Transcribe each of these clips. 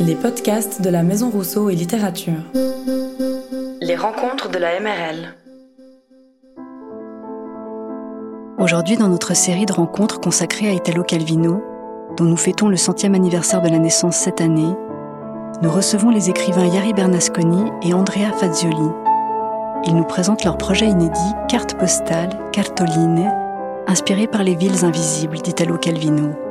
Les podcasts de la Maison Rousseau et Littérature. Les rencontres de la MRL. Aujourd'hui, dans notre série de rencontres consacrée à Italo Calvino, dont nous fêtons le centième anniversaire de la naissance cette année, nous recevons les écrivains Yari Bernasconi et Andrea Fazioli. Ils nous présentent leur projet inédit Carte postale, Cartoline, inspiré par les villes invisibles d'Italo Calvino.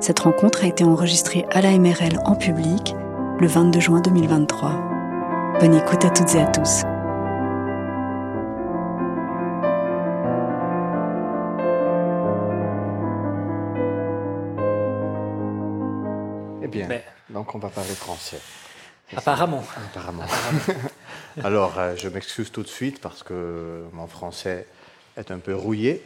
Cette rencontre a été enregistrée à la MRL en public le 22 juin 2023. Bonne écoute à toutes et à tous. Eh bien, donc on va parler français. Apparemment. Apparemment. Alors, euh, je m'excuse tout de suite parce que mon français est un peu rouillé.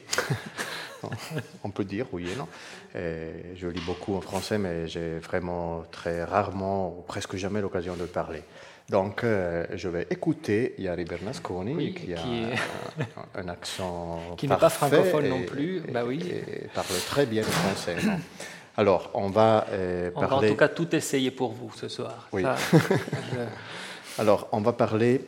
on peut dire rouillé, non? Et Je lis beaucoup en français, mais j'ai vraiment très rarement ou presque jamais l'occasion de parler. Donc, euh, je vais écouter Yari Bernasconi, Oui, qui a est- un, un accent Qui n'est pas francophone et- non plus, et- bah oui. et parle très bien le français. non Alors, on va euh, On va en parler... tout cas tout essayer pour vous ce soir. Oui. Ça, je- Alors, on va parler.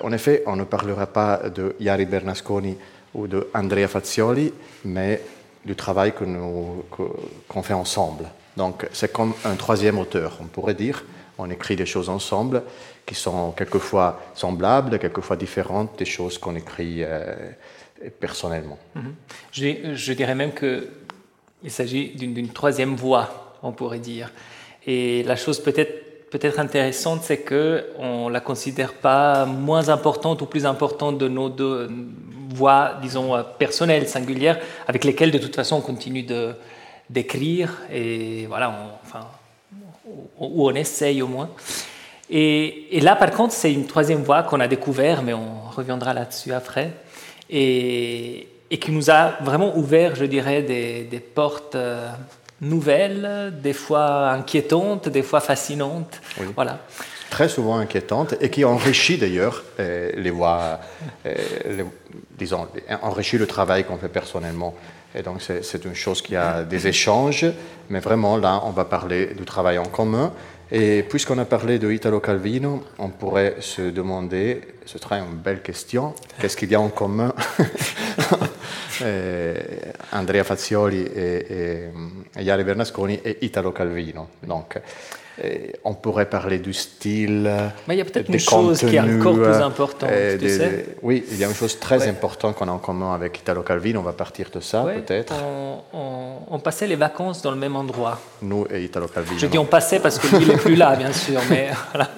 En effet, on ne parlera pas de Yari Bernasconi ou de Andrea Fazioli, mais du travail qu'on fait ensemble. Donc, c'est comme un troisième auteur, on pourrait dire. On écrit des choses ensemble qui sont quelquefois semblables, quelquefois différentes des choses qu'on écrit euh, personnellement. je, je dirais même que il s'agit d'une troisième voie, on pourrait dire. Et la chose peut-être peut-être intéressante, c'est que on la considère pas moins importante ou plus importante de nos deux voies, disons euh, personnelles, singulières, avec lesquelles de toute façon on continue de d'écrire et voilà, on- enfin ou on essaye au moins. Et, et là, par contre, c'est une troisième voie qu'on a découvert, mais on reviendra là-dessus après, et, et qui nous a vraiment ouvert, je dirais, des, des portes euh, nouvelles, des fois inquiétantes, des fois fascinantes. Oui. Voilà. Très souvent inquiétante et qui enrichit d'ailleurs euh, les voies, euh, les- disons, enrichit le travail qu'on fait personnellement. Et donc c'est une chose qui a des échanges, mais vraiment là on va parler du travail en commun. Et puisqu'on a parlé de Italo Calvino, on pourrait se demander, ce serait une belle question, qu'est-ce qu'il y a en commun eh, Andrea Fazioli et, et, et Bernasconi et Italo Calvino. Donc, on pourrait parler du style. Mais il y a peut-être une chose qui est encore plus euh, importante, tu des- sais. oui, il y a une chose très Ouais. importante qu'on a en commun avec Italo Calvino. On va partir de ça, Ouais, peut-être. on, on- on passait les vacances dans le même endroit. Nous et Italo Calvino. Je dis on passait parce que lui, il n'est plus là, bien sûr, mais voilà.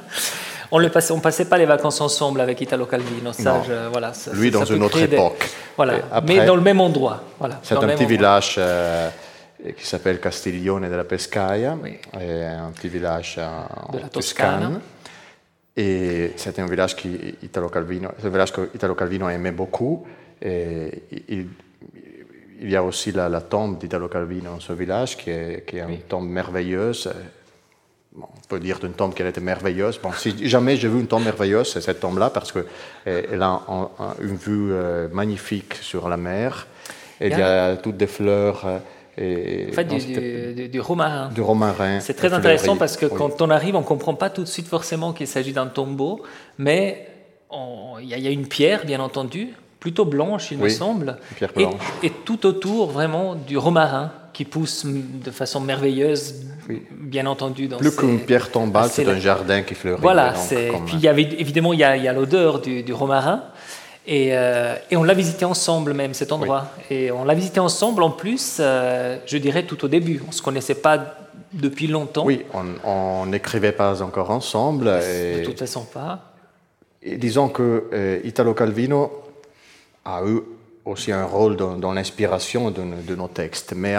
On ne passait, pas les vacances ensemble avec Italo Calvino. Ça, Non. je- voilà, ça- Lui, ça dans une autre des- époque. Voilà, après- mais dans le même endroit. Voilà, C'est un petit endroit. village euh, qui s'appelle Castiglione della Pescaia, Oui. et un petit village en De la Toscane. Et c'était un village qui Italo Calvino, un village que Italo Calvino aimait beaucoup. Et il, il y a aussi la, la tombe d'Italo Calvino dans ce village, qui est, qui est une tombe merveilleuse. Bon, on peut dire d'une tombe qu'elle était merveilleuse. Bon, si jamais j'ai vu une tombe merveilleuse, c'est cette tombe-là, parce qu'elle a un- un- une vue euh, magnifique sur la mer. Et il y a toutes des fleurs. Et, En fait, non, du, c'était du- du romarin. du romarin. C'est très intéressant parce que Oui. quand on arrive, on ne comprend pas tout de suite forcément qu'il s'agit d'un tombeau, mais il y, a- il y a une pierre, bien entendu, plutôt blanche, il me semble, une pierre et, blanche. et tout autour vraiment du romarin qui pousse de façon merveilleuse, Oui. bien entendu. Dans Plus qu'une pierre tombale, c'est un jardin qui fleurit. Voilà, donc, comme- puis il y avait évidemment il y a, l'odeur du, du romarin et, euh, et on l'a visité ensemble même cet endroit et on l'a visité ensemble en plus, euh, je dirais tout au début. On se connaissait pas depuis longtemps. Oui, on- n'écrivait pas encore ensemble. De Et, toute façon pas. et disons que euh, Italo Calvino a eu aussi un rôle dans, dans l'inspiration de, nos- de nos textes, mais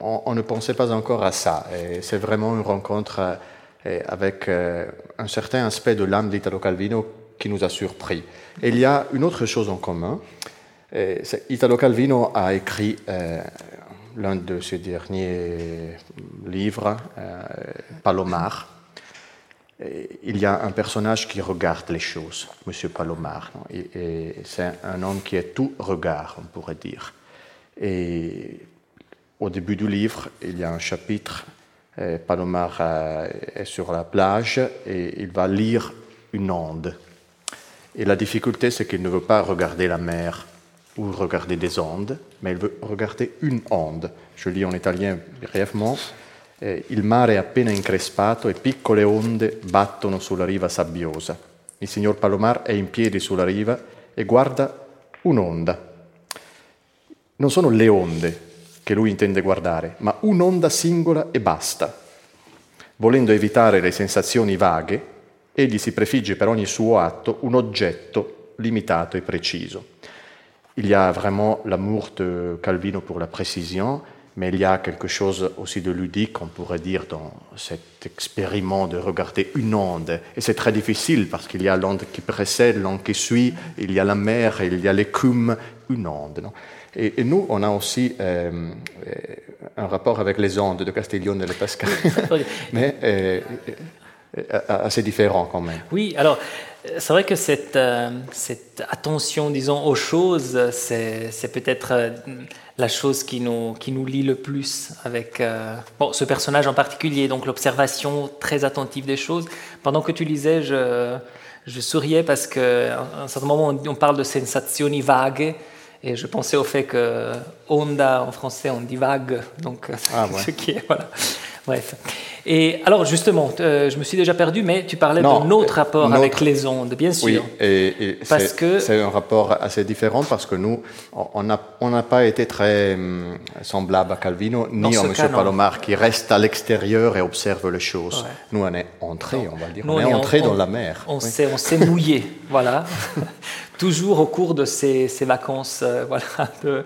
on, on ne pensait pas encore à ça. C'est vraiment une rencontre avec un certain aspect de l'âme d'Italo Calvino qui nous a surpris. Il y a une autre chose en commun. Italo Calvino a écrit euh, l'un de ses derniers livres, euh, Palomar. Il y a un personnage qui regarde les choses, Monsieur Palomar. c'est un homme qui est tout regard, on pourrait dire. Et au début du livre, il y a un chapitre Palomar est sur la plage et il va lire une onde. Et la difficulté, c'est qu'il ne veut pas regarder la mer ou regarder des ondes, mais il veut regarder une onde. Je lis en italien brièvement. Il mare è appena increspato e piccole onde battono sulla riva sabbiosa. Il signor Palomar è in piedi sulla riva e guarda un'onda. Non sono le onde che lui intende guardare, ma un'onda singola e basta. Volendo evitare le sensazioni vaghe, egli si prefigge per ogni suo atto un oggetto limitato e preciso. Il y a vraiment l'amour de Calvino pour la précision, mais il y a quelque chose aussi de ludique, on pourrait dire, dans cet expériment de regarder une onde. Et c'est très difficile parce qu'il y a l'onde qui précède, l'onde qui suit, il y a la mer, il y a l'écume, une onde. Non? Et, et, nous, on a aussi euh, un rapport avec les ondes de Castiglione et de Pascal, mais euh, assez différent quand même. Oui, alors c'est vrai que cette, euh, cette, attention, disons, aux choses, c'est peut-être euh, la chose qui nous, qui nous lie le plus avec euh, bon, ce personnage en particulier, donc l'observation très attentive des choses. Pendant que tu lisais, je, je souriais parce qu'à un certain moment, on, on parle de sensazioni vague. Et je pensais au fait que Honda en français on dit vague, donc ah, ouais. ce qui est voilà. Bref. Et alors justement, euh, je me suis déjà perdu, mais tu parlais d'un autre rapport notre... avec les ondes, bien sûr. Oui, et, et parce que c'est un rapport assez différent parce que nous, on n'a on pas été très hum, semblable à Calvino ni à M. Palomar qui reste à l'extérieur et observe les choses. Ouais. Nous, on est entré, on va dire, Nous, on est on est entré en- dans la mer. On Oui. s'est mouillé, voilà. Toujours au cours de ces, ces vacances, euh, voilà. de-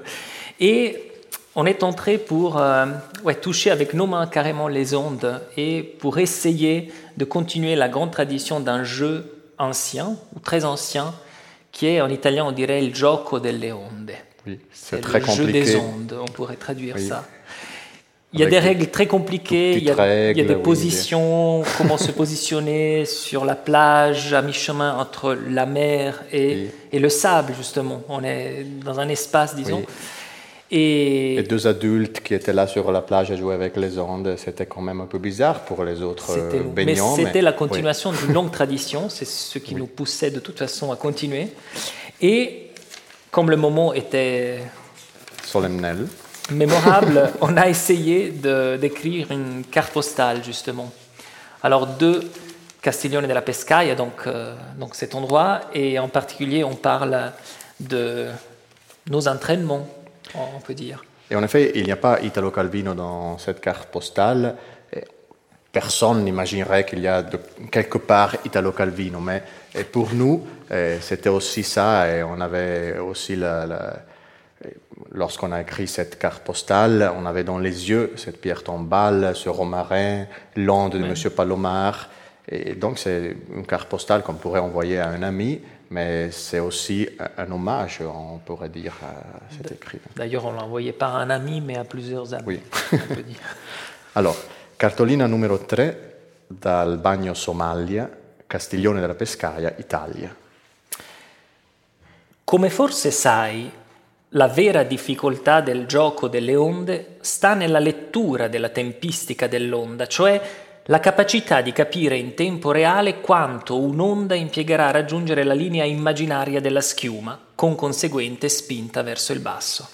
Et on est entré pour euh, ouais, toucher avec nos mains carrément les ondes et pour essayer de continuer la grande tradition d'un jeu ancien ou très ancien qui est en italien on dirait il gioco delle onde. Oui, C'est très le jeu des ondes, on pourrait traduire Oui. ça. Il y a Avec des règles très compliquées, il y a, il y des oui, positions, comment se positionner sur la plage, à mi-chemin entre la mer et, Oui. et le sable, justement. On est dans un espace, disons. Oui. Et, deux adultes qui étaient là sur la plage à jouer avec les ondes, c'était quand même un peu bizarre pour les autres euh, c'était mais baignants. c'était la oui. continuation d'une longue tradition, c'est ce qui nous poussait de toute façon à continuer. Et comme le moment était Solennel. mémorable, on a essayé d'écrire une carte postale, justement. Alors, de Castiglione della Pescaia, donc, euh, donc cet endroit, et en particulier, on parle de nos entraînements, on peut dire. Et en effet, il n'y a pas Italo Calvino dans cette carte postale. Personne n'imaginerait qu'il y a de, quelque part Italo Calvino, mais pour nous, c'était aussi ça, et on avait aussi la, la- lorsqu'on a écrit cette carte postale, on avait dans les yeux cette pierre tombale, ce romarin, l'onde de Ouais. M. Palomar. Et donc, c'est une carte postale qu'on pourrait envoyer à un ami, mais c'est aussi un, hommage, on pourrait dire, à cet écrivain. D'ailleurs, on l'a envoyé pas à un ami, mais à plusieurs amis, Oui. on peut dire. Allora, cartolina numero 3 dal bagno Somalia, Castiglione della Pescaia, Italia. Come forse sai, la vera difficoltà del gioco delle onde sta nella lettura della tempistica dell'onda, cioè la capacità di capire in tempo reale quanto un'onda impiegherà a raggiungere la linea immaginaria della schiuma, con conseguente spinta verso il basso.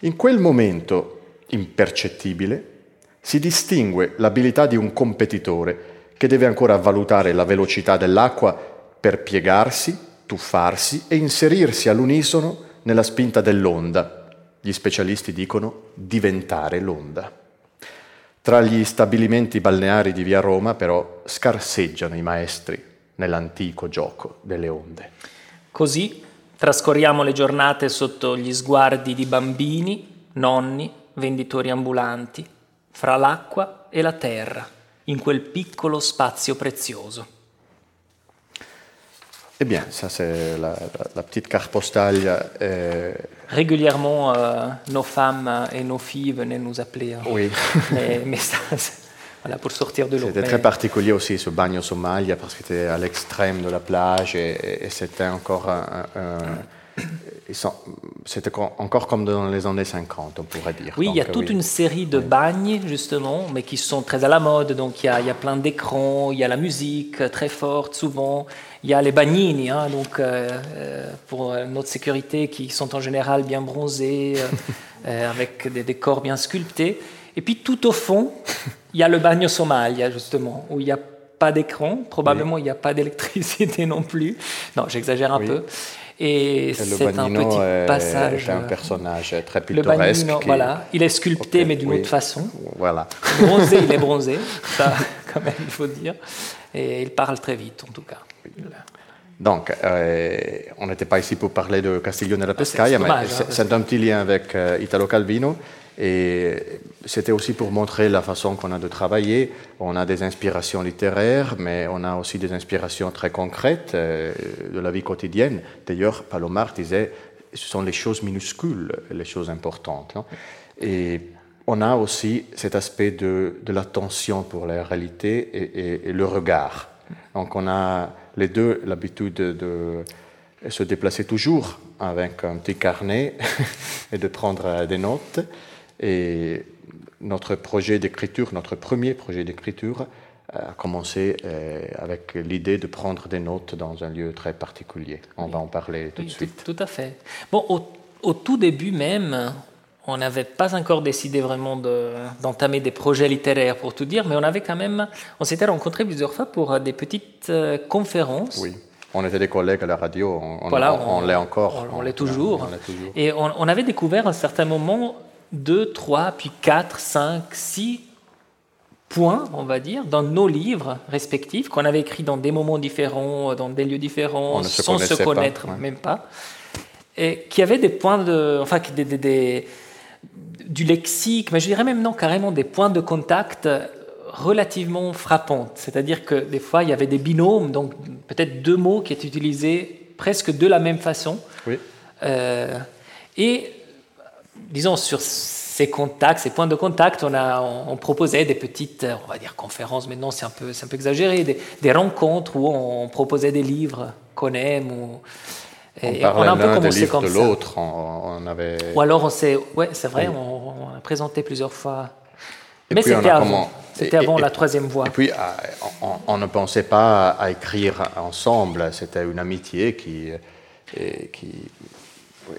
In quel momento impercettibile si distingue l'abilità di un competitore che deve ancora valutare la velocità dell'acqua per piegarsi, tuffarsi e inserirsi all'unisono nella spinta dell'onda. Gli specialisti dicono diventare l'onda. Tra gli stabilimenti balneari di via Roma però scarseggiano i maestri nell'antico gioco delle onde. Così trascorriamo le giornate sotto gli sguardi di bambini, nonni, venditori ambulanti, fra l'acqua e la terra, in quel piccolo spazio prezioso. Eh bien, ça c'est la, la- la petite carte postale. euh, Régulièrement, euh, nos femmes et nos filles venaient nous appeler. hein. oui, Mais, mais ça, voilà, pour sortir de l'eau. c'était Mais- très particulier aussi ce bagno Somalia parce que c'était à l'extrême de la plage et, c'était encore un, un- c'était encore comme dans les années 50, on pourrait dire. Oui, il y a toute une série de bagnes, justement, mais qui sont très à la mode. Donc, il y a, il y a plein d'écrans, il y a la musique très forte, souvent. Il y a les bagnini, hein, donc, euh, euh, pour notre sécurité, qui sont en général bien bronzés, euh, avec des décors bien sculptés. Et puis, tout au fond, il y a le bagno Somalia, justement, où il n'y a pas d'écran. Probablement, il n'y a pas d'électricité non plus. Non, j'exagère un peu. Et, c'est un petit passage. C'est un personnage très pittoresque. Le voilà. Il est sculpté, mais d'une autre façon. Voilà. Bronzé, il est bronzé, ça, quand même, il faut dire. Et il parle très vite, en tout cas. Donc, euh, on n'était pas ici pour parler de Castiglione la Pescaia, mais c'est un petit lien avec euh, Italo Calvino. Et c'était aussi pour montrer la façon qu'on a de travailler. On a des inspirations littéraires, mais on a aussi des inspirations très concrètes euh, de la vie quotidienne. D'ailleurs, Palomar disait, ce sont les choses minuscules, les choses importantes. et on a aussi cet aspect de, de l'attention pour la réalité et, et, le regard. Donc on a les deux l'habitude de se déplacer toujours avec un petit carnet et de prendre des notes. Et notre projet d'écriture, notre premier projet d'écriture, a commencé euh, avec l'idée de prendre des notes dans un lieu très particulier. On va en parler tout de suite. Tout, à fait. Bon, au, tout début même, on n'avait pas encore décidé vraiment d'entamer des projets littéraires, pour tout dire, mais on avait quand même, on s'était rencontrés plusieurs fois pour des petites euh, conférences. Oui. On était des collègues à la radio, on, voilà, on, l'est encore. On, l'est toujours. toujours. Et on, avait découvert à un certain moment deux, trois, puis quatre, cinq, six points, on va dire, dans nos livres respectifs, qu'on avait écrits dans des moments différents, dans des lieux différents, sans se, connaître même pas, et qui avaient des points de, enfin, des, du lexique, mais je dirais même non, carrément des points de contact relativement frappants. C'est-à-dire que des fois, il y avait des binômes, donc peut-être deux mots qui étaient utilisés presque de la même façon. Oui. Euh, et disons, sur ces contacts, ces points de contact, on, a, on, proposait des petites, euh, on va dire conférences, mais non, c'est un peu, c'est un peu exagéré, des, rencontres où on proposait des livres qu'on aime. Ou, et on, a un peu commencé comme de l'autre. On, avait... Ou alors on s'est, ouais, c'est vrai, on, a présenté plusieurs fois. mais c'était avant. C'était avant la troisième voie. Et puis, on, ne pensait pas à écrire ensemble. C'était une amitié qui, qui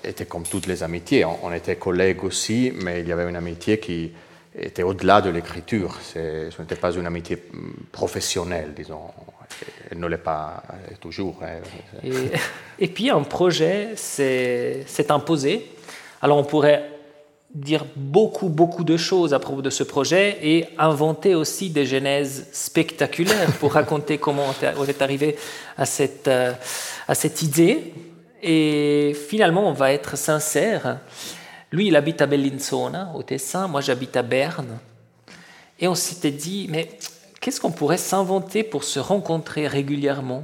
était comme toutes les amitiés. On, était collègues aussi, mais il y avait une amitié qui était au-delà de l'écriture. Ce n'était pas une amitié professionnelle, disons. Elle ne l'est pas toujours. Hein. Et, puis un projet s'est imposé. Alors on pourrait dire beaucoup, beaucoup de choses à propos de ce projet et inventer aussi des genèses spectaculaires pour raconter comment on est arrivé à cette, euh, à cette idée et finalement, on va être sincère. Lui, il habite à Bellinzona, au Tessin. Moi, j'habite à Berne. Et on s'était dit, mais qu'est-ce qu'on pourrait s'inventer pour se rencontrer régulièrement?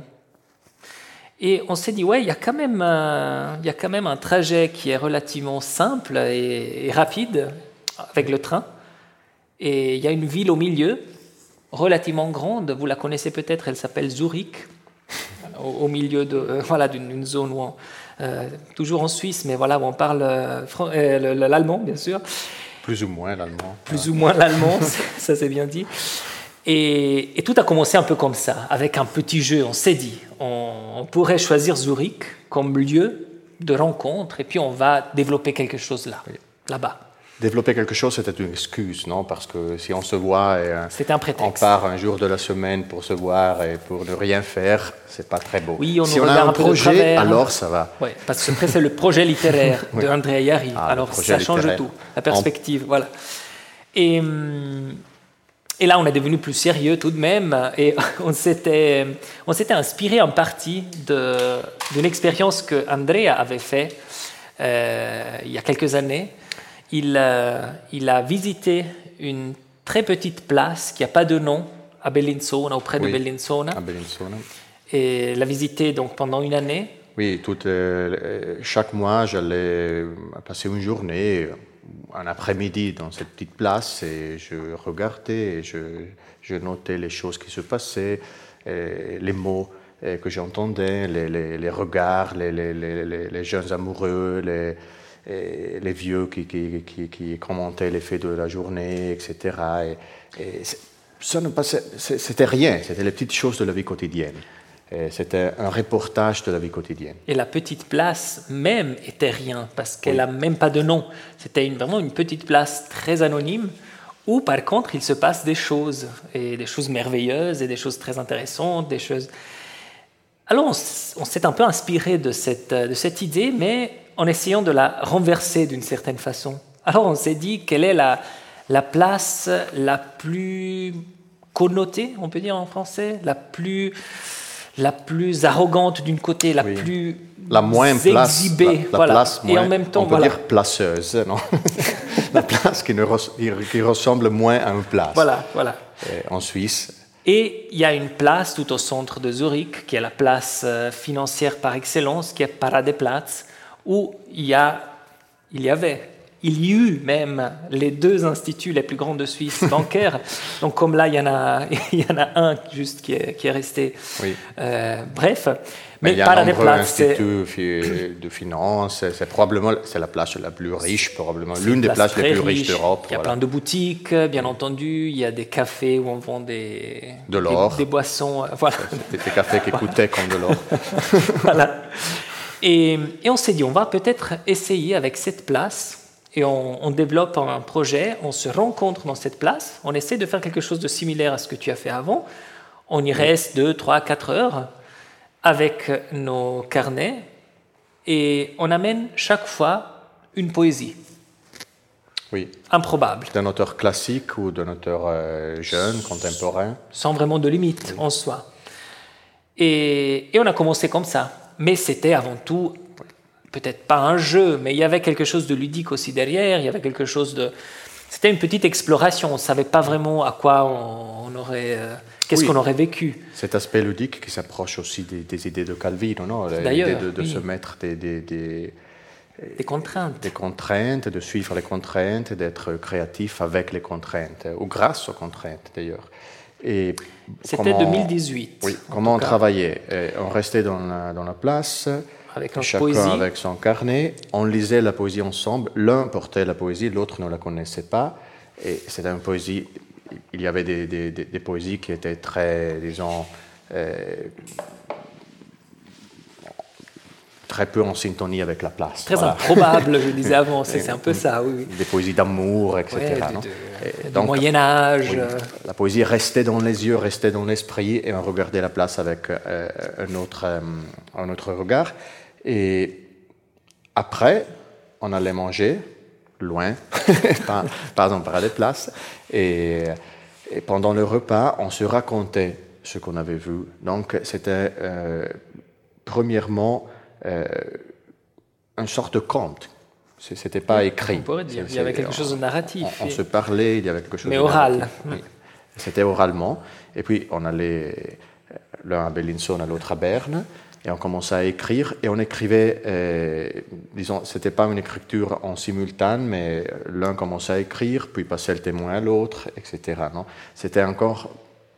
Et on s'est dit, ouais, il y, a quand même un, il y a quand même un trajet qui est relativement simple et, rapide avec le train. Et il y a une ville au milieu, relativement grande. Vous la connaissez peut-être, elle s'appelle Zurich au, milieu de euh, voilà d'une zone où euh, toujours en Suisse, mais voilà où on parle euh, l'allemand bien sûr. Plus ou moins l'allemand. Plus ou moins l'allemand, ça c'est bien dit. Et, tout a commencé un peu comme ça, avec un petit jeu. On s'est dit, on, pourrait choisir Zurich comme lieu de rencontre, et puis on va développer quelque chose là, là-bas. Développer quelque chose, c'était une excuse, non? Parce que si on se voit et euh, un on part un jour de la semaine pour se voir et pour ne rien faire, c'est pas très beau. Oui, on si on a un, projet, alors ça va. Oui, parce que c'est le projet littéraire de Andrea Yari. Ah, alors ça change tout, la perspective, voilà. Et, hum, et là, on est devenu plus sérieux tout de même, et on s'était, on s'était inspiré en partie d'une expérience que Andrea avait fait euh, il y a quelques années il, il a visité une très petite place qui n'a pas de nom à Bellinzona, auprès de Bellinzona. À Bellinzona. Et l'a visité donc pendant une année. Oui, tout, euh, chaque mois, j'allais passer une journée, un après-midi dans cette petite place et je regardais, et je, je, notais les choses qui se passaient, les mots que j'entendais, les, les, regards, les, les, jeunes amoureux, les, vieux qui, qui, qui, commentaient les faits de la journée, etc. Et, ça ne passait, c'était rien, c'était les petites choses de la vie quotidienne. C'était un reportage de la vie quotidienne. Et la petite place même était rien, parce qu'elle n'a même pas de nom. C'était une, vraiment une petite place très anonyme, où par contre il se passe des choses, et des choses merveilleuses, et des choses très intéressantes, des choses... Alors on, s'est un peu inspiré de cette, de cette idée, mais en essayant de la renverser d'une certaine façon. Alors on s'est dit quelle est la, la place la plus connotée, on peut dire en français, la plus la plus arrogante d'une côté, la plus la moins exhibée, la, place et en même temps, on peut dire placeuse, non? La place qui, ne qui, ressemble moins à une place. Voilà, voilà. en Suisse? Et il y a une place tout au centre de Zurich, qui est la place euh, financière par excellence, qui est Paradeplatz, où il y a, il y avait il y eut même les deux instituts les plus grands de Suisse bancaires. Donc comme là, il y en a, il y en a un juste qui est, qui est resté. Oui. Euh, bref. Mais, il y a un nombreux instituts de finance. C'est probablement c'est la place la plus riche, probablement l'une des places les plus riches d'Europe. Il y a plein de boutiques, bien entendu. Il y a des cafés où on vend des de l'or, des, boissons. Euh, voilà. Des, des cafés qui coûtaient comme de l'or. voilà. Et, et on s'est dit, on va peut-être essayer avec cette place et on, développe un projet, on se rencontre dans cette place, on essaie de faire quelque chose de similaire à ce que tu as fait avant. On y reste 2, 3, 4 heures avec nos carnets et on amène chaque fois une poésie. Oui. Improbable. D'un auteur classique ou d'un auteur euh, jeune, contemporain Sans vraiment de limite en soi. Et, et on a commencé comme ça. Mais c'était avant tout peut-être pas un jeu, mais il y avait quelque chose de ludique aussi derrière, il y avait quelque chose de... C'était une petite exploration, on ne savait pas vraiment à quoi on, aurait... Euh, qu'est-ce qu'on aurait vécu Cet aspect ludique qui s'approche aussi des, idées de Calvino, non? L'idée de, de se mettre des, des, des, des, contraintes. Des contraintes, de suivre les contraintes, d'être créatif avec les contraintes, ou grâce aux contraintes d'ailleurs. Et C'était 2018. Oui, comment on travaillait? On restait dans la, dans la place, avec Chacun avec son carnet. On lisait la poésie ensemble. L'un portait la poésie, l'autre ne la connaissait pas. Et c'était une poésie. Il y avait des, des, des, poésies qui étaient très, disons, euh, très peu en syntonie avec la place. Très improbable, je disais avant, c'est un peu ça, oui. Des poésies d'amour, etc. du Moyen Âge. la poésie restait dans les yeux, restait dans l'esprit, et on regardait la place avec euh, un, autre, euh, un autre regard. Et après, on allait manger loin, pardon, par des places. Et, et, pendant le repas, on se racontait ce qu'on avait vu. Donc, c'était euh, premièrement euh, une sorte de conte. C'était pas écrit. On pourrait dire. Il y avait quelque chose de narratif. On, se parlait, il y avait quelque chose. Mais oral. C'était oralement. Et puis, on allait l'un à Bellinzone, l'autre à Berne. Et on commençait à écrire, et on écrivait, euh, disons, c'était pas une écriture en simultané, mais l'un commençait à écrire, puis passait le témoin à l'autre, etc. Non, c'était encore,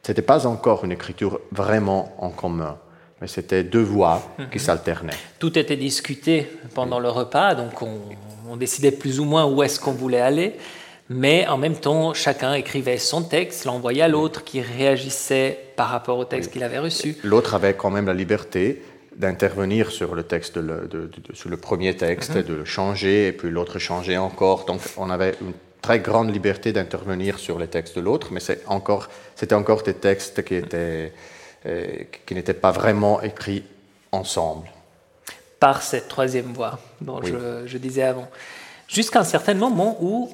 c'était pas encore une écriture vraiment en commun, mais c'était deux voix qui mhm. s'alternaient. Tout était discuté pendant le repas, donc on, on décidait plus ou moins où est-ce qu'on voulait aller, mais en même temps, chacun écrivait son texte, l'envoyait à l'autre qui réagissait par rapport au texte qu'il avait reçu. L'autre avait quand même la liberté d'intervenir sur le texte, de, sur le premier texte, mhm. de le changer, et puis l'autre changer encore. Donc on avait une très grande liberté d'intervenir sur les textes de l'autre, mais c'est encore, c'était encore des textes qui, étaient, euh, qui n'étaient pas vraiment écrits ensemble. Par cette troisième voie dont je, disais avant. Jusqu'à un certain moment où,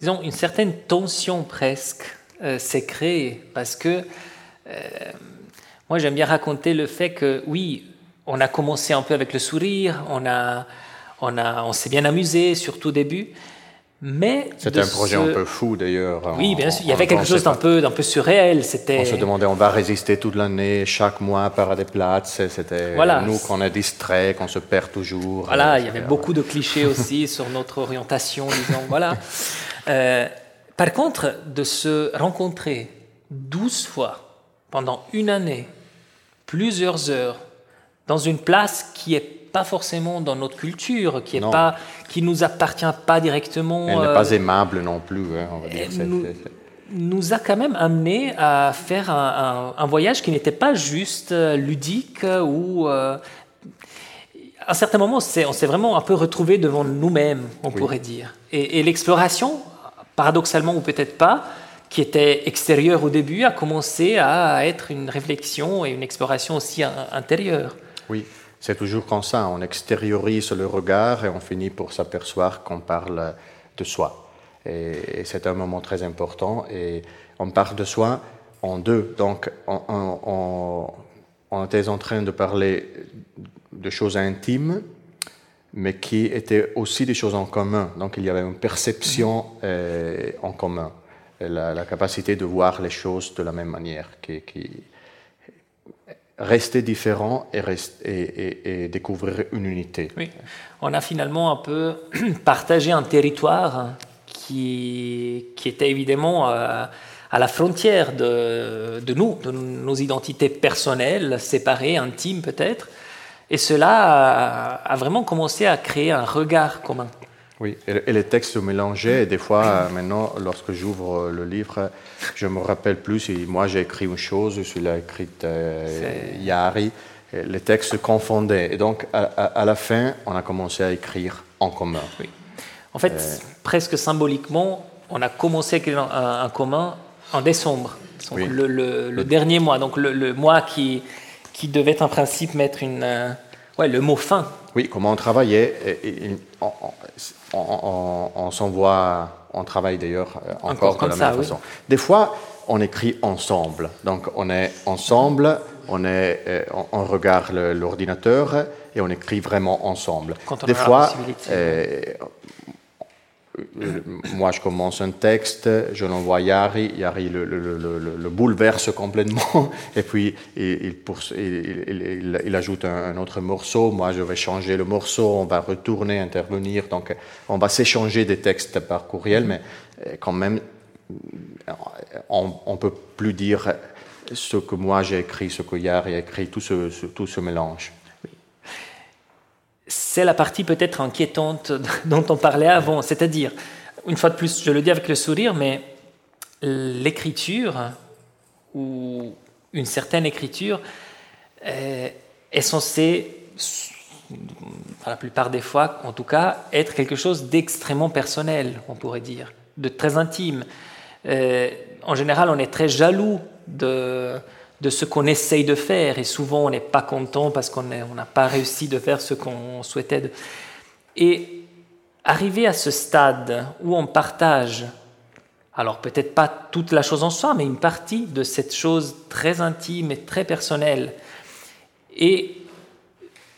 disons, une certaine tension presque euh, s'est créée, parce que... Euh, moi, j'aime bien raconter le fait que, oui, on a commencé un peu avec le sourire, on, a, on, a, on s'est bien amusé, surtout au début. Mais c'était un projet un peu fou d'ailleurs. Oui, bien sûr. Il y avait quelque chose d'un peu, d'un peu surréel. C'était. On se demandait, on va résister toute l'année, chaque mois par des places. C'était nous qu'on est distrait, qu'on se perd toujours. Voilà, il y avait beaucoup de clichés aussi sur notre orientation, disons. Voilà. Euh, par contre, de se rencontrer douze fois pendant une année, plusieurs heures, dans une place qui n'est pas forcément dans notre culture, qui est pas, qui nous appartient pas directement. Elle n'est pas euh, aimable non plus. Hein, on va dire. Nous, nous, a quand même amené à faire un, voyage qui n'était pas juste euh, ludique ou euh, à un certain moment, on s'est vraiment un peu retrouvé devant nous-mêmes, on pourrait dire. Et, et l'exploration, paradoxalement ou peut-être pas, qui était extérieure au début, a commencé à être une réflexion et une exploration aussi intérieure. Oui, c'est toujours comme ça. On extériorise le regard et on finit pour s'apercevoir qu'on parle de soi. Et, c'est un moment très important. Et on parle de soi en deux. Donc, on, était en train de parler de choses intimes, mais qui étaient aussi des choses en commun. Donc, il y avait une perception euh, en commun la, capacité de voir les choses de la même manière, qui, qui rester différent et, et, découvrir une unité. Oui. On a finalement un peu partagé un territoire qui, qui était évidemment à, la frontière de, de, nous, de nos identités personnelles, séparées, intimes peut-être. Et cela a, vraiment commencé à créer un regard commun. Oui, et, les textes se mélangeaient. Et des fois, euh, maintenant, lorsque j'ouvre euh, le livre, je me rappelle plus si moi j'ai écrit une chose, celui-là a écrit euh, Yari. les textes se confondaient. Et donc, à, la fin, on a commencé à écrire en commun. Oui. En fait, presque symboliquement, on a commencé à écrire en, commun en décembre, le, dernier mois, donc le, mois qui, qui devait en principe mettre une, ouais, le mot fin. Oui, comment on travaillait. on, s'envoie, on travaille d'ailleurs euh, encore, de la même façon. Des fois, on écrit ensemble. Donc, on est ensemble, on, est, euh, on regarde l'ordinateur et on écrit vraiment ensemble. Des fois, euh, moi, je commence un texte, je l'envoie à Yari, Yari le, le, le, bouleverse complètement, et puis il, ajoute un, autre morceau, moi je vais changer le morceau, on va retourner, intervenir, donc on va s'échanger des textes par courriel, mais euh, quand même, on ne peut plus dire ce que moi j'ai écrit, ce que Yari a écrit, tout ce, tout ce mélange c'est la partie peut-être inquiétante dont on parlait avant. C'est-à-dire, une fois de plus, je le dis avec le sourire, mais l'écriture, ou une certaine écriture, euh, est censée, la plupart des fois en tout cas, être quelque chose d'extrêmement personnel, on pourrait dire, de très intime. Euh, en général, on est très jaloux de de ce qu'on essaye de faire et souvent on n'est pas content parce qu'on n'a pas réussi de faire ce qu'on souhaitait. Et arriver à ce stade où on partage, alors peut-être pas toute la chose en soi, mais une partie de cette chose très intime et très personnelle, et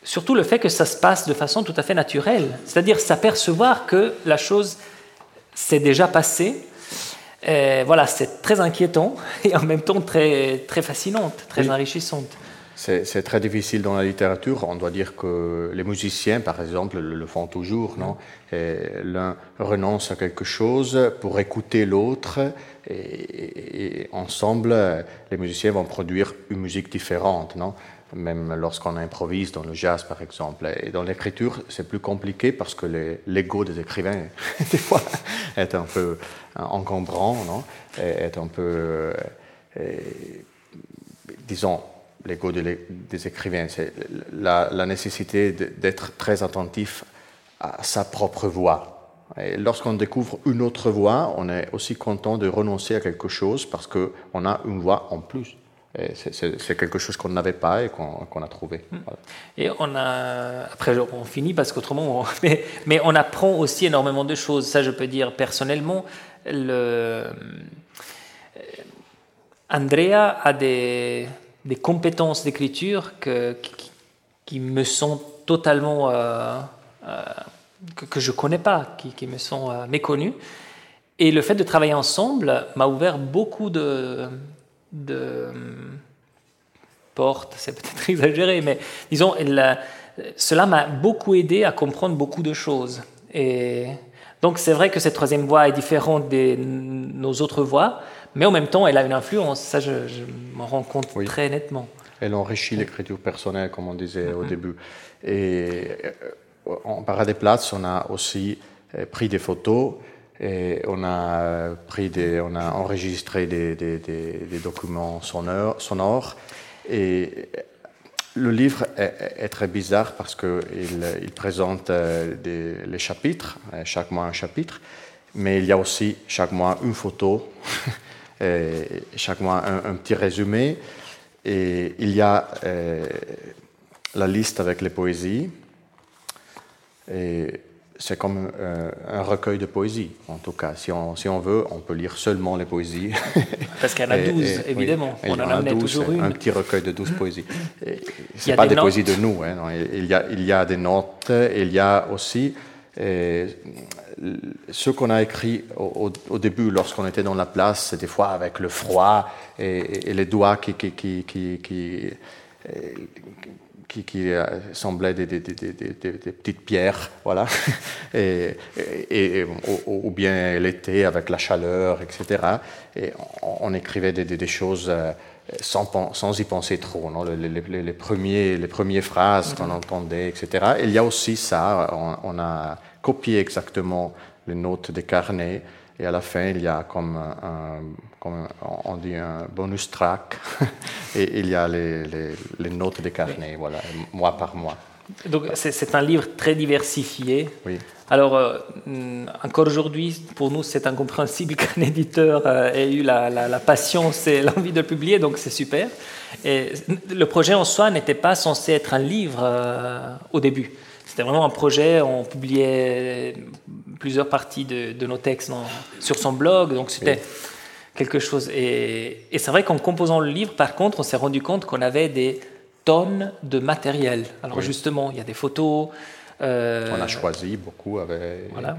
surtout le fait que ça se passe de façon tout à fait naturelle, c'est-à-dire s'apercevoir que la chose s'est déjà passée, euh, voilà, c'est très inquiétant et en même temps très, très fascinante, très enrichissante. C'est très difficile dans la littérature. On doit dire que les musiciens, par exemple, le, font toujours. non? L'un renonce à quelque chose pour écouter l'autre et, ensemble, les musiciens vont produire une musique différente. Non? Même lorsqu'on improvise dans le jazz, par exemple. Et dans l'écriture, c'est plus compliqué parce que l'ego des écrivains, des fois, est un peu encombrant, non est un peu, euh, disons, l'ego des écrivains, c'est la, nécessité d'être très attentif à sa propre voix. Et lorsqu'on découvre une autre voix, on est aussi content de renoncer à quelque chose parce qu'on a une voix en plus. C'est quelque chose qu'on n'avait pas et qu'on a trouvé. Hmm. Et on a, après, on finit parce qu'autrement, mais, on apprend aussi énormément de choses. Ça, je peux dire personnellement. Euh, Andrea a des, compétences d'écriture qui, qui, me sont totalement. Euh, euh, que, je ne connais pas, qui, me sont méconnues. Et le fait de travailler ensemble m'a ouvert beaucoup de de porte, c'est peut-être exagéré, mais disons, cela m'a beaucoup aidé à comprendre beaucoup de choses. Et donc c'est vrai que cette troisième voie est différente de nos autres voies, Mais en même temps, elle a une influence, ça je, m'en rends compte très nettement. Elle enrichit l'écriture personnelle, comme on disait au mm-hmm. début. Et euh, en Paradeplatz, on a aussi euh, pris des photos et on a, pris des, on a enregistré des, des, des, documents sonores, sonores, Et le livre est, très bizarre parce qu'il il présente euh, les chapitres, chaque mois un chapitre, mais il y a aussi chaque mois une photo, et chaque mois un, petit résumé, et il y a euh, la liste avec les poésies. Et c'est comme euh, un recueil de poésie, en tout cas. Si on, si on veut, on peut lire seulement les poésies. Parce qu'il y en a 12, évidemment. on en, a toujours une. Un petit recueil de 12 poésies. Ce pas des, poésies de nous. Hein, il, y a, il y a des notes, il y a aussi euh, ce qu'on a écrit au, début, lorsqu'on était dans la place, des fois avec le froid et, les doigts qui, qui, qui, qui qui, qui euh, semblaient des, des, des, des, petites pierres, voilà, et, et, ou, bien l'été avec la chaleur, etc. Et on, écrivait des, choses euh, sans, sans, y penser trop, non? Les, les, les, premiers, les premières phrases qu'on entendait, etc. il y a aussi ça, on, on a copié exactement les notes des carnets et à la fin, il y a comme, un, comme on dit un bonus track et il y a les, les, notes des carnets, voilà, mois par mois. Donc c'est un livre très diversifié. Oui. Alors, euh, encore aujourd'hui, pour nous, c'est incompréhensible qu'un éditeur euh, ait eu la, la, patience et l'envie de publier, donc c'est super. Et le projet en soi n'était pas censé être un livre euh, au début. C'était vraiment un projet, on publiait plusieurs parties de, nos textes sur son blog, donc c'était quelque chose. Et, c'est vrai qu'en composant le livre, par contre, on s'est rendu compte qu'on avait des tonnes de matériel. Alors justement, il y a des photos. Euh, on a choisi beaucoup avec. Voilà.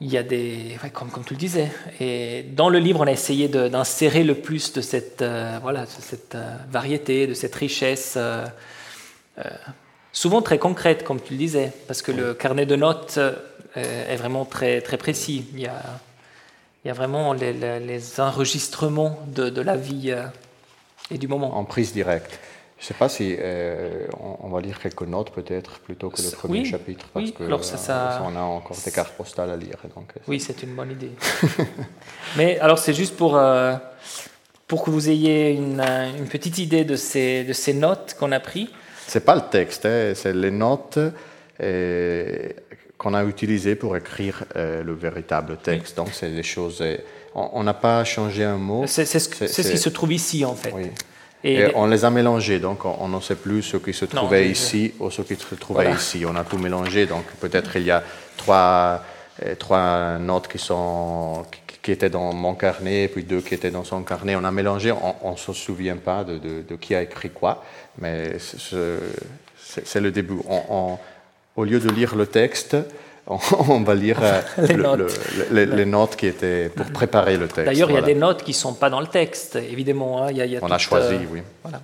Il y a des, comme, comme tu le disais, et dans le livre, on a essayé d'insérer le plus de cette, euh, voilà, de cette euh, variété, de cette richesse souvent très concrète, comme tu le disais, parce que le carnet de notes est vraiment très, très précis. Il y a, il y a vraiment les, les, enregistrements de, de, la vie et du moment. En prise directe. Je ne sais pas si euh, on, va lire quelques notes peut-être plutôt que le premier chapitre, parce oui. que Alors ça, ça... on a encore des cartes postales à lire. Donc, oui, c'est une bonne idée. Mais alors c'est juste pour, pour que vous ayez une, une, petite idée de ces, de ces notes qu'on a prises. C'est pas le texte, hein, c'est les notes euh, qu'on a utilisées pour écrire euh, le véritable texte. Donc, c'est des choses. Euh, on n'a pas changé un mot. C'est ce, qui se trouve ici, en fait. Et, on les a mélangés, donc on ne sait plus ce qui se trouvait ici ou ce qui se trouvait ici. On a tout mélangé, donc peut-être il y a trois, trois notes qui, sont, qui étaient dans mon carnet, et puis deux qui étaient dans son carnet. On a mélangé, on ne se souvient pas de, de, qui a écrit quoi, mais c'est le début. au lieu de lire le texte, on, va lire euh, les, notes. les, notes. qui étaient pour préparer le texte. D'ailleurs, il y a des notes qui ne sont pas dans le texte, évidemment. Hein. Il on a choisi, euh, oui. Voilà.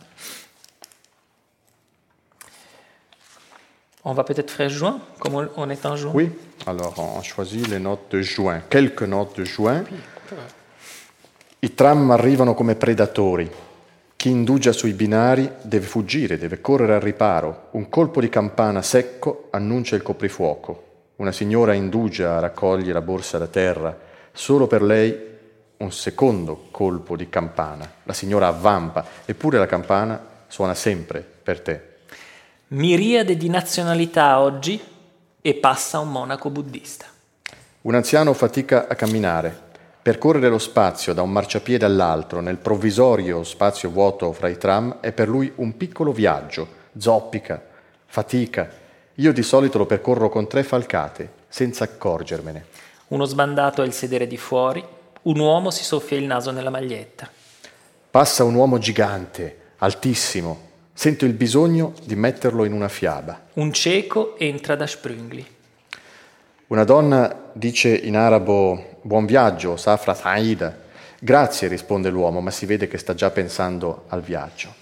On va peut-être faire juin, comme on est en juin Oui, alors on choisit les notes de juin, quelques notes de juin. I tram arrivano come predatori. Chi indugia sui binari deve fuggire, deve correre al riparo. Un colpo di campana secco annuncia il coprifuoco. Una signora indugia raccoglie la borsa da terra. Solo per lei un secondo colpo di campana. La signora avvampa, eppure la campana suona sempre per te. Miriade di nazionalità oggi e passa un monaco buddista. Un anziano fatica a camminare. Percorrere lo spazio da un marciapiede all'altro nel provvisorio spazio vuoto fra i tram è per lui un piccolo viaggio, zoppica, fatica. Io di solito lo percorro con tre falcate, senza accorgermene. Uno sbandato è il sedere di fuori, un uomo si soffia il naso nella maglietta. Passa un uomo gigante, altissimo, Sento il bisogno di metterlo in una fiaba. Un cieco entra da Sprüngli. Una donna dice in arabo buon viaggio, Safra Saida. Grazie, risponde l'uomo, ma si vede che sta già pensando al viaggio.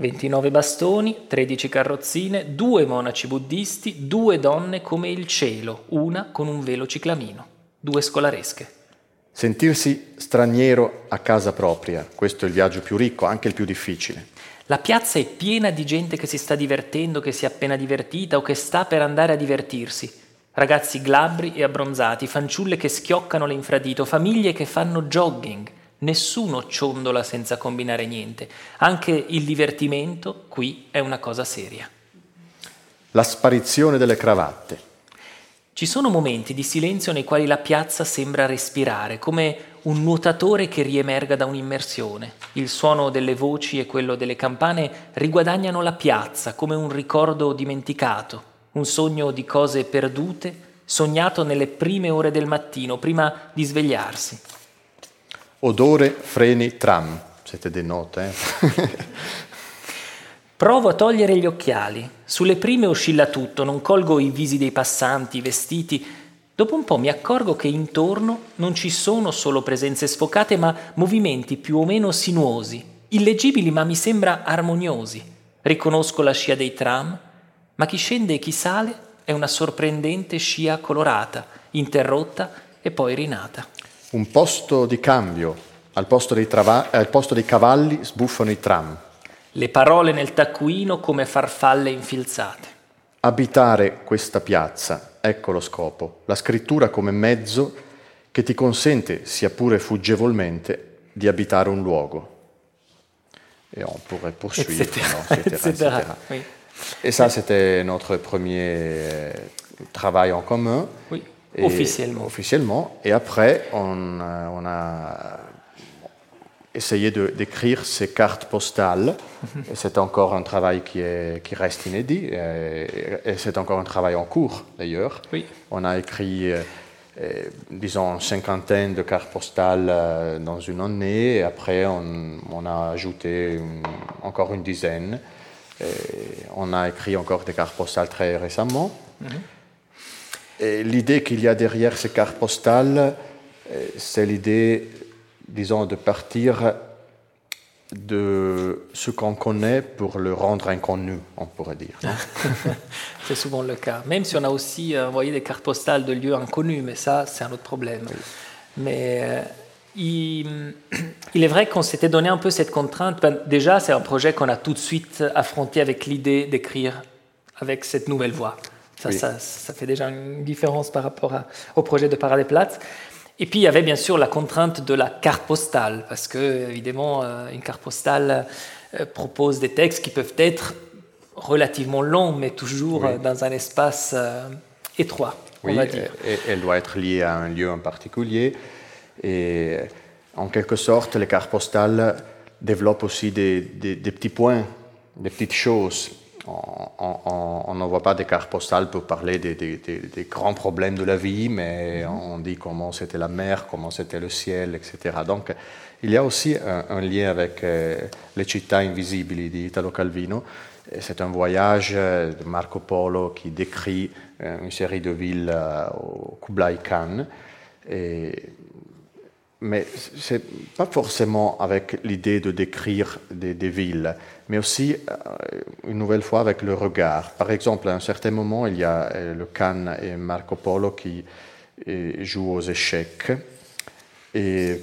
29 bastoni, 13 carrozzine, due monaci buddisti, due donne come il cielo, una con un velo ciclamino, due scolaresche. Sentirsi straniero a casa propria, questo è il viaggio più ricco, anche il più difficile. La piazza è piena di gente che si sta divertendo, che si è appena divertita o che sta per andare a divertirsi. Ragazzi glabri e abbronzati, fanciulle che schioccano le infradito, famiglie che fanno jogging. Nessuno ciondola senza combinare niente. Anche il divertimento qui è una cosa seria. La sparizione delle cravatte. Ci sono momenti di silenzio nei quali la piazza sembra respirare, come un nuotatore che riemerga da un'immersione. Il suono delle voci e quello delle campane riguadagnano la piazza come un ricordo dimenticato, un sogno di cose perdute, sognato nelle prime ore del mattino, prima di svegliarsi. Odore, freni, tram. Siete dei note, eh? Provo a togliere gli occhiali. Sulle prime oscilla tutto, non colgo i visi dei passanti, i vestiti. Dopo un po' mi accorgo che intorno non ci sono solo presenze sfocate, ma movimenti più o meno sinuosi, illeggibili ma mi sembra armoniosi. Riconosco la scia dei tram, ma chi scende e chi sale è una sorprendente scia colorata, interrotta e poi rinata. Un posto di cambio. Al posto dei, trava- al posto dei cavalli sbuffano i tram. Le parole nel taccuino come farfalle infilzate. Abitare questa piazza, ecco lo scopo, la scrittura come mezzo che ti consente, sia pure fuggevolmente, di abitare un luogo. Et on pourrait poursuivre, Etc. non, etc., Etc. etc. Oui. Et ça, c'était notre premier euh, travail en commun. Oui, Et- officiellement. Officiellement. Et après, on, a- on a essayé d'écrire ces cartes postales. C'est encore un travail qui, est, qui reste inédit. Et, et c'est encore un travail en cours, d'ailleurs. Oui. On a écrit, euh, euh, disons, une cinquantaine de cartes postales euh, dans une année. Et après, on, on a ajouté une- encore une dizaine. Et on a écrit encore des cartes postales très récemment. Et l'idée qu'il y a derrière ces cartes postales, euh, c'est l'idée, disons, de partir de ce qu'on connaît pour le rendre inconnu, on pourrait dire. C'est souvent le cas. Même si on a aussi envoyé des cartes postales de lieux inconnus, mais ça, c'est un autre problème. Mais euh, il, il est vrai qu'on s'était donné un peu cette contrainte. Ben, déjà, c'est un projet qu'on a tout de suite affronté avec l'idée d'écrire avec cette nouvelle voix. Ça, Oui. ça, ça fait déjà une différence par rapport à- au projet de Paradeplatz. Et puis, il y avait bien sûr la contrainte de la carte postale, parce que, évidemment, euh, une carte postale euh, propose des textes qui peuvent être relativement longs, mais toujours Oui. euh, dans un espace étroit, on va dire. elle doit être liée à un lieu en particulier. Et en quelque sorte, les cartes postales développent aussi des, des- des petits points, des petites choses. On- n'envoie pas des cartes postales pour parler des, grands problèmes de la vie, mais on dit comment c'était la mer, comment c'était le ciel, etc. Donc, il y a aussi un, lien avec euh, les città invisibili di Italo Calvino. C'est un voyage euh, de Marco Polo qui décrit euh, une série de villes au Kublai Khan. Mais c'est pas forcément avec l'idée de décrire des, villes, mais aussi euh, une nouvelle fois avec le regard. Par exemple, à un certain moment, il y a euh, le Khan et Marco Polo qui euh, jouent aux échecs. Et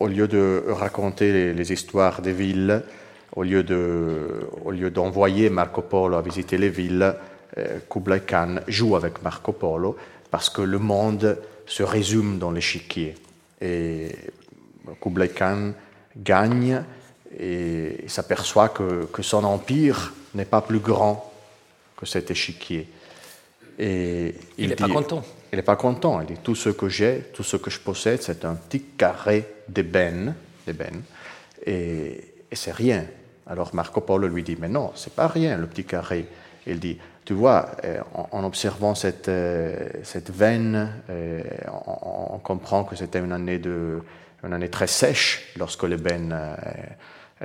au lieu de raconter les, histoires des villes, au lieu au lieu d'envoyer Marco Polo à visiter les villes, Kublai Khan joue avec Marco Polo parce que le monde se résume dans l'échiquier. Et Kublai Khan gagne et s'aperçoit que, que son empire n'est pas plus grand que cet échiquier. Et Il n'est pas content. il n'est pas content. Il dit tout ce que j'ai, tout ce que je possède, c'est un petit carré d'ébène, d'ébène et, et c'est rien. Alors Marco Polo lui dit mais non, c'est pas rien le petit carré. Il dit tu vois, euh, en, observant cette, euh, cette veine, euh, on, comprend que c'était une année de une année très sèche lorsque euh,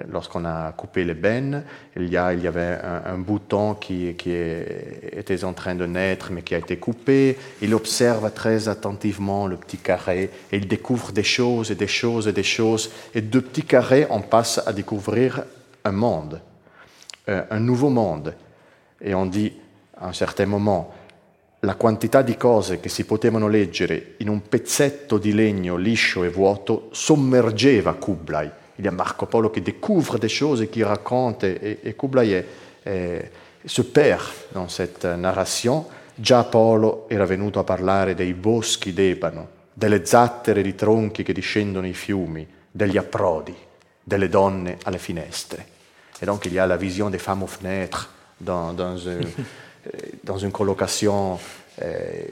Lorsqu'on a coupé l'ébène, il y, a, il y avait un, un bouton qui, qui était en train de naître, mais qui a été coupé. Il observe très attentivement le petit carré et il découvre des choses et des choses et des choses. Et de petits carrés, on passe à découvrir un monde, un nouveau monde. Et on dit, à un certain moment, la quantità di cose che si potevano leggere in un pezzetto di legno liscio e vuoto sommergeva Kublai. Il y a Marco Polo qui découvre des choses qui raconte, et, et Kublai est, est, se perd dans cette narration. Già Polo era venuto a parlare dei boschi d'ebano, delle zattere di tronchi che discendono i fiumi, degli approdi, delle donne alle finestre. Et donc il y a la vision des femmes aux fenêtres dans, dans un dans une colocation, euh,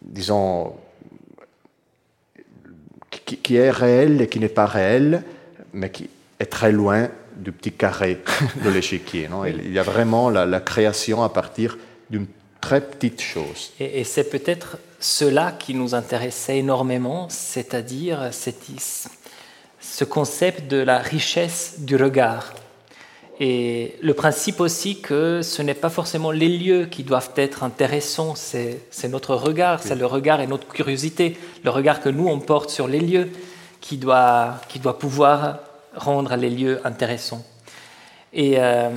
disons, qui, qui, est réelle et qui n'est pas réelle, mais qui est très loin du petit carré de l'échiquier. Il y a vraiment la, la création à partir d'une très petite chose. Et, et c'est peut-être cela qui nous intéressait énormément, c'est-à-dire ce concept de la richesse du regard. Et le principe aussi que ce n'est pas forcément les lieux qui doivent être intéressants, c'est notre regard, c'est le regard et notre curiosité, le regard que nous on porte sur les lieux qui doit, qui doit pouvoir rendre les lieux intéressants. Et euh,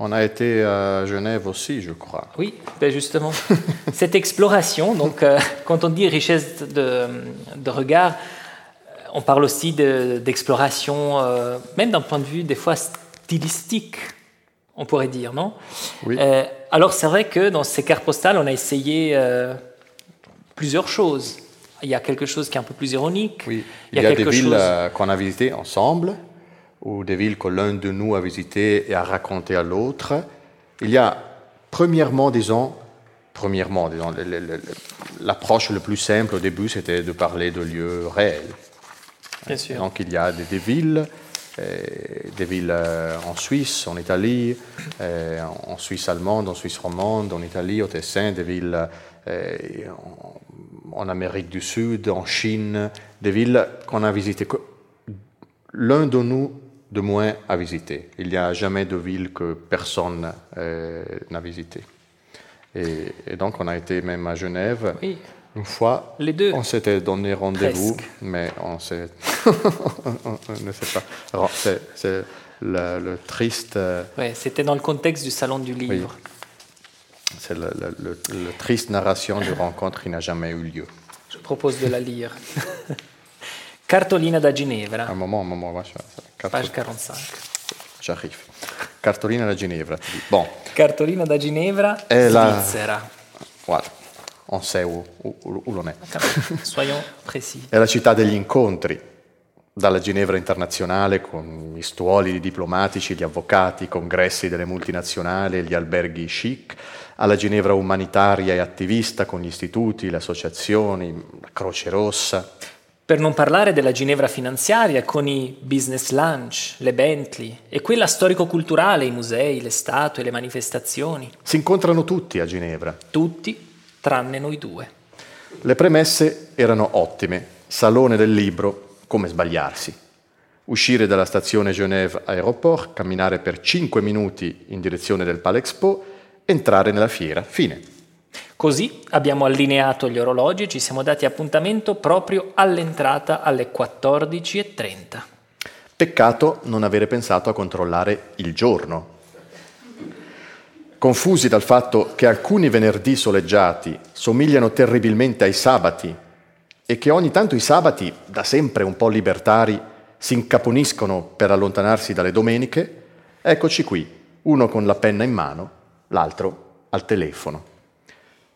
on a été à Genève aussi, je crois. Oui, ben justement. Cette exploration, donc euh, quand on dit richesse de, de regard, on parle aussi d'exploration, de, euh, même d'un point de vue des fois stylistique, on pourrait dire, non? Oui. euh, Alors c'est vrai que dans ces cartes postales, on a essayé euh, plusieurs choses. Il y a quelque chose qui est un peu plus ironique. Oui. Il, y a, il y a des villes chose... euh, qu'on a visitées ensemble, ou des villes que l'un de nous a visitées et a racontées à l'autre. Il y a, premièrement, disons, premièrement, disons, l'approche le plus simple au début, c'était de parler de lieux réels. Bien sûr. Donc il y a des, des villes des villes en Suisse, en Italie, en Suisse allemande, en Suisse romande, en Italie, au Tessin, des villes en Amérique du Sud, en Chine, des villes qu'on a visitées. L'un de nous de moins a visité. Il n'y a jamais de ville que personne euh, n'a visité. Et, donc on a été même à Genève. Une fois, Les deux. on s'était donné rendez-vous, mais on, ne sait pas. C'est le, le, triste. Ouais, C'était dans le contexte du salon du livre. Oui. C'est le, le, le, triste narration de rencontre qui n'a jamais eu lieu. Je propose de la lire. Cartolina da Ginevra. Un moment, un moment. Page 45. J'arrive. Cartolina da Ginevra. Bon. Cartolina da Ginevra, Svizzera. La... Voilà. On sait où, où, où l'on est. Soyons précis. È la città degli incontri, dalla Ginevra internazionale con gli stuoli diplomatici, gli avvocati, i congressi delle multinazionali, gli alberghi chic, alla Ginevra umanitaria e attivista con gli istituti, le associazioni, la Croce Rossa. Per non parlare della Ginevra finanziaria con i business lunch, le Bentley e quella storico-culturale, i musei, le statue, le manifestazioni. Si incontrano tutti a Ginevra. Tutti, tranne noi due. Le premesse erano ottime. Salone del libro, come sbagliarsi. Uscire dalla stazione Genève Aéroport, camminare per 5 minuti in direzione del Palexpo, entrare nella fiera. Fine. Così abbiamo allineato gli orologi e ci siamo dati appuntamento proprio all'entrata alle 14.30. Peccato non avere pensato a controllare il giorno. Confusi dal fatto che alcuni venerdì soleggiati somigliano terribilmente ai sabati e che ogni tanto i sabati, da sempre un po' libertari, si incaponiscono per allontanarsi dalle domeniche, eccoci qui, uno con la penna in mano, l'altro al telefono.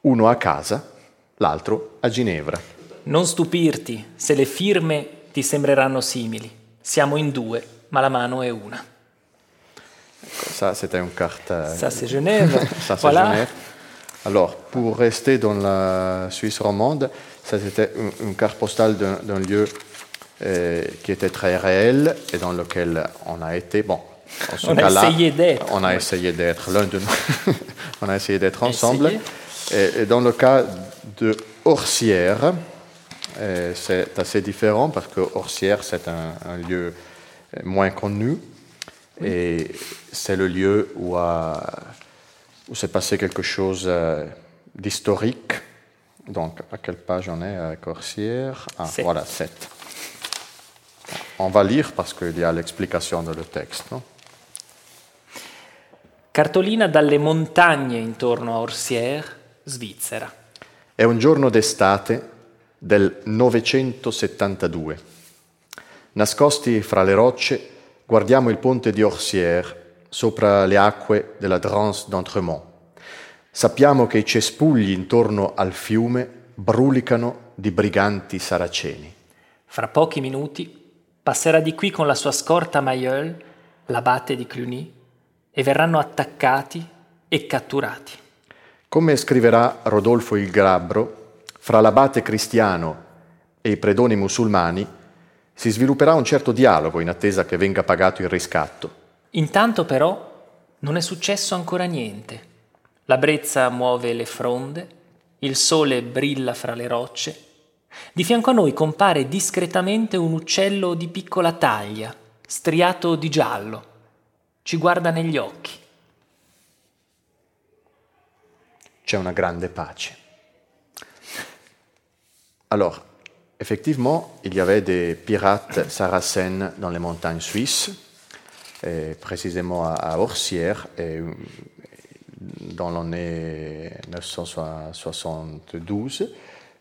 Uno a casa, l'altro a Ginevra. Non stupirti se le firme ti sembreranno simili. Siamo in due, ma la mano è una. Ça, c'était une carte. Ça, c'est Genève. ça, c'est voilà. Genève. Alors, pour rester dans la Suisse romande, ça, c'était une, une, carte postale d'un lieu euh, qui était très réel et dans lequel on a été. Bon, on a essayé d'être. On a essayé d'être l'un de nous. on a essayé d'être ensemble. Et, et, dans le cas de Orsières, euh, c'est assez différent parce que Orsières, c'est un, un, lieu moins connu. Et c'est le lieu où, a, où s'est passé quelque chose euh, d'historique. Donc, à quelle page on est à Corsière Ah, sept. voilà, 7. On va lire parce qu'il y a l'explication dans le texte. Non Cartolina dalle montagne intorno a Orsières, svizzera. È un giorno d'estate del 972. Nascosti fra le rocce, guardiamo il ponte di Orsières sopra le acque della Drance d'Entremont. Sappiamo che i cespugli intorno al fiume brulicano di briganti saraceni. Fra pochi minuti passerà di qui con la sua scorta Mailleul, l'abate di Cluny, e verranno attaccati e catturati. Come scriverà Rodolfo il Grabbro, fra l'abate cristiano e i predoni musulmani si svilupperà un certo dialogo in attesa che venga pagato il riscatto. Intanto però non è successo ancora niente. La brezza muove le fronde, il sole brilla fra le rocce. Di fianco a noi compare discretamente un uccello di piccola taglia, striato di giallo. Ci guarda negli occhi. C'è una grande pace. Alors, effectivement, il y avait des pirates sarracènes dans les montagnes suisses, et précisément à, Orsières, et, dans l'année 972.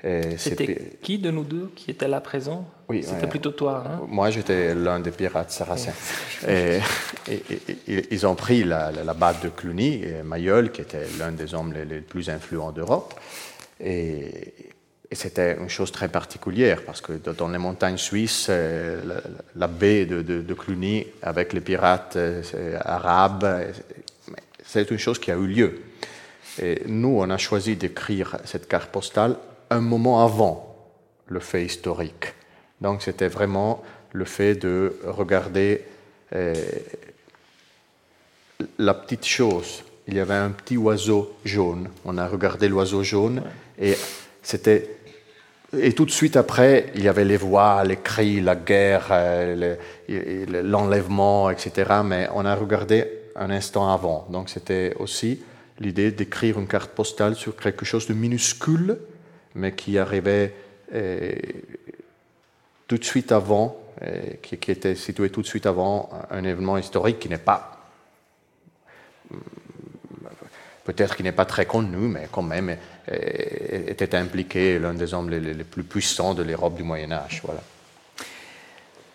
Et C'était qui de nous deux qui était là présent? Oui, C'était ouais. plutôt toi. Hein? Moi, j'étais l'un des pirates et- et- et- ils ont pris la, la, la batte de Cluny, et Mayol, qui était l'un des hommes les, les plus influents d'Europe. Et, et c'était une chose très particulière, parce que dans les montagnes suisses, euh, la, baie de, de- de Cluny, avec les pirates euh, arabes, euh, c'est une chose qui a eu lieu. Et nous, on a choisi d'écrire cette carte postale un moment avant le fait historique. Donc c'était vraiment le fait de regarder la petite chose. Il y avait un petit oiseau jaune. On a regardé l'oiseau jaune et c'était et tout de suite après, il y avait les voix, les cris, la guerre, euh, le- le- l'enlèvement, etc. Mais on a regardé un instant avant. Donc c'était aussi l'idée d'écrire une carte postale sur quelque chose de minuscule, mais qui arrivait euh, tout de suite avant, euh, qui était situé tout de suite avant un événement historique qui n'est pas peut-être qu'il n'est pas très connu, mais quand même euh, était impliqué l'un des hommes les, les plus puissants de l'Europe du Moyen Âge. Voilà.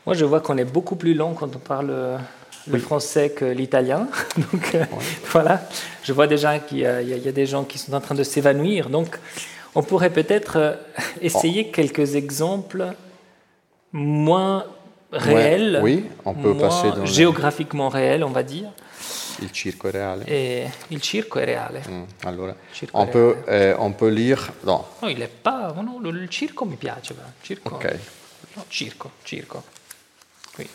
Moi, je vois qu'on est beaucoup plus long quand on parle euh, le français que l'italien. Donc, euh, voilà, je vois déjà qu'il y, a- y des gens qui sont en train de s'évanouir. Donc, on pourrait peut-être essayer quelques exemples moins réels, oui, on peut moins passer dans le- géographiquement réels, on va dire. Il circo è reale. Et il circo è reale. Mm, allora, Circo on, peut, euh, on peut lire. Non, No, il pas. no, il circo mi piace. Circo. ok. No, circo, circo. Qui,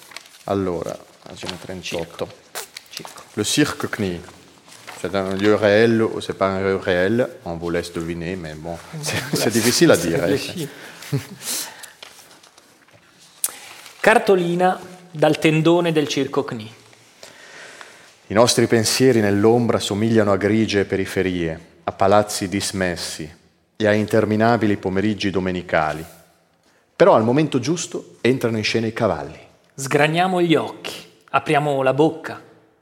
Allora, pagina 38. circo. Le cirque Knie. C'est un lieu réel ou c'est pas un lieu réel On vous laisse deviner, mais bon, c'est difficile à dire. Cartolina dal tendone del circo Cni. I nostri pensieri nell'ombra somigliano a grigie periferie, a palazzi dismessi e a interminabili pomeriggi domenicali. Però al momento giusto entrano in scena i cavalli. Sgraniamo gli occhi, apriamo la bocca,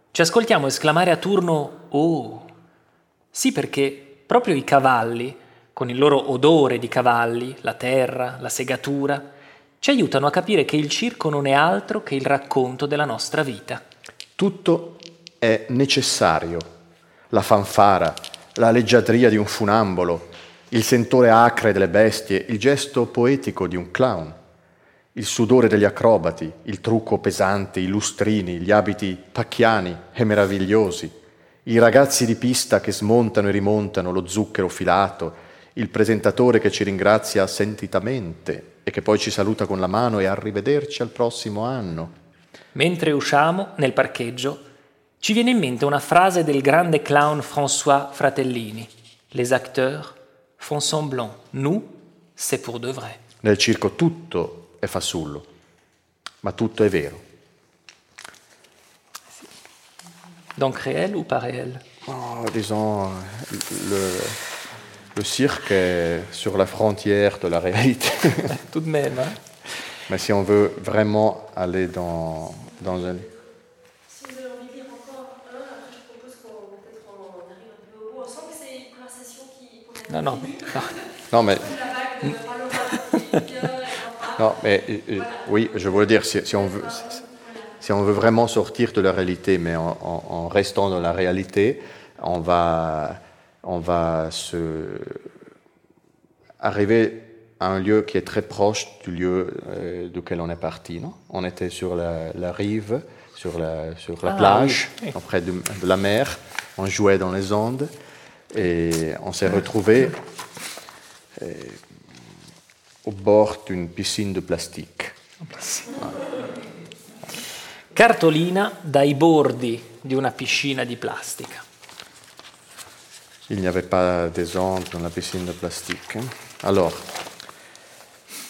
ci ascoltiamo esclamare a turno Oh! Sì, perché proprio i cavalli, con il loro odore di cavalli, la terra, la segatura, ci aiutano a capire che il circo non è altro che il racconto della nostra vita. Tutto è necessario. La fanfara, la leggiadria di un funambolo, il sentore acre delle bestie, il gesto poetico di un clown, il sudore degli acrobati, il trucco pesante, i lustrini, gli abiti pacchiani e meravigliosi, i ragazzi di pista che smontano e rimontano lo zucchero filato, il presentatore che ci ringrazia sentitamente e che poi ci saluta con la mano e arrivederci al prossimo anno. Mentre usciamo nel parcheggio, ci viene in mente una frase del grande clown François Fratellini. Les acteurs font semblant, nous, c'est pour de vrai. Nel circo tutto è fasullo, ma tutto è vero. Donc réel ou pas réel? Oh, disons, le, le cirque est sur la frontière de la réalité. Tout de même. hein. mais si on veut vraiment aller dans, dans un... Si vous avez envie de lire encore un, après je propose qu'on peut-être on arrive un peu au bout. On sent que c'est une conversation Non, non. Non, mais. non, mais euh, euh, oui, je veux dire, si, si, on veut, si on veut vraiment sortir de la réalité, mais en, en, en restant dans la réalité, on va, on va se arriver à un lieu qui est très proche du lieu euh, duquel on est parti. Non? On était sur la, la rive, sur la, sur la Ah, plage, oui. près de, de la mer. On jouait dans les ondes et on s'est retrouvé euh, au bord d'une piscine de plastique. Cartolina dai bordi di una piscina di plastica. Il n'y avait pas des ondes dans la piscine de plastique. Alors,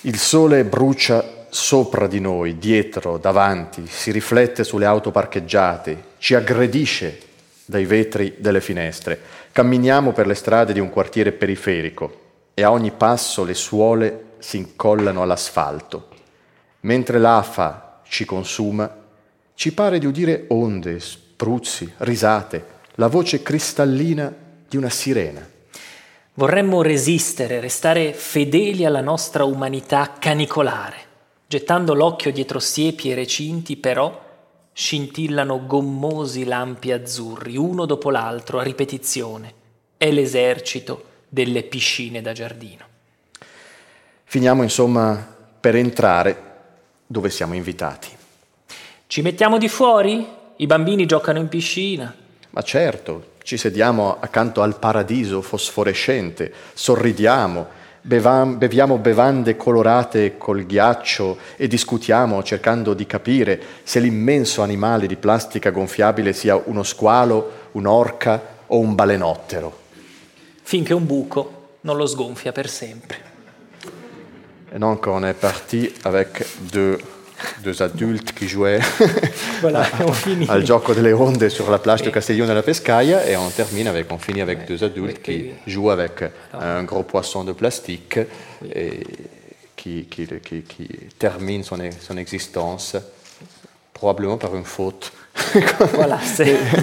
il sole brucia sopra di noi, dietro, davanti, si riflette sulle auto parcheggiate, ci aggredisce dai vetri delle finestre. Camminiamo per le strade di un quartiere periferico e a ogni passo le suole si incollano all'asfalto. Mentre l'afa ci consuma, ci pare di udire onde, spruzzi, risate, la voce cristallina di una sirena. Vorremmo resistere, restare fedeli alla nostra umanità canicolare. Gettando l'occhio dietro siepi e recinti, però, scintillano gommosi lampi azzurri, uno dopo l'altro, a ripetizione. È l'esercito delle piscine da giardino. Finiamo insomma per entrare dove siamo invitati. Ci mettiamo di fuori? I bambini giocano in piscina. Ma certo, ci sediamo accanto al paradiso fosforescente, sorridiamo, bevam- beviamo bevande colorate col ghiaccio e discutiamo cercando di capire se l'immenso animale di plastica gonfiabile sia uno squalo, un'orca o un balenottero. finché un buco non lo sgonfia per sempre. Et donc on est parti avec deux, deux adultes qui jouaient Voilà, on finit. al gioco delle onde sur la plage de Castiglione della Pescaia et on termine avec, on finit avec deux adultes qui jouent avec un gros poisson de plastique et qui, qui, qui, qui termine son, e- son existence probablement par une faute. Voilà,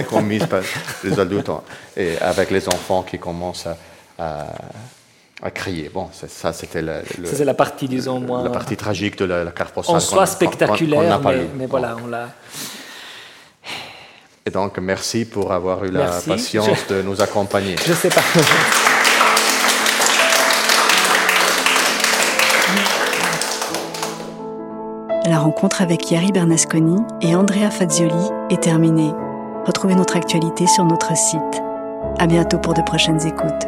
commise par les adultes et avec les enfants qui commencent à, à, à crier. Bon, c'est- ça c'était le- c'est la partie, disons, moins la partie tragique de la, la carte postale. en soi spectaculaire, mais, voilà, on l'a. Et donc, merci pour avoir eu la Merci. patience de nous accompagner. Je sais pas. La rencontre avec Yari Bernasconi et Andrea Fazioli est terminée. Retrouvez notre actualité sur notre site. À bientôt pour de prochaines écoutes.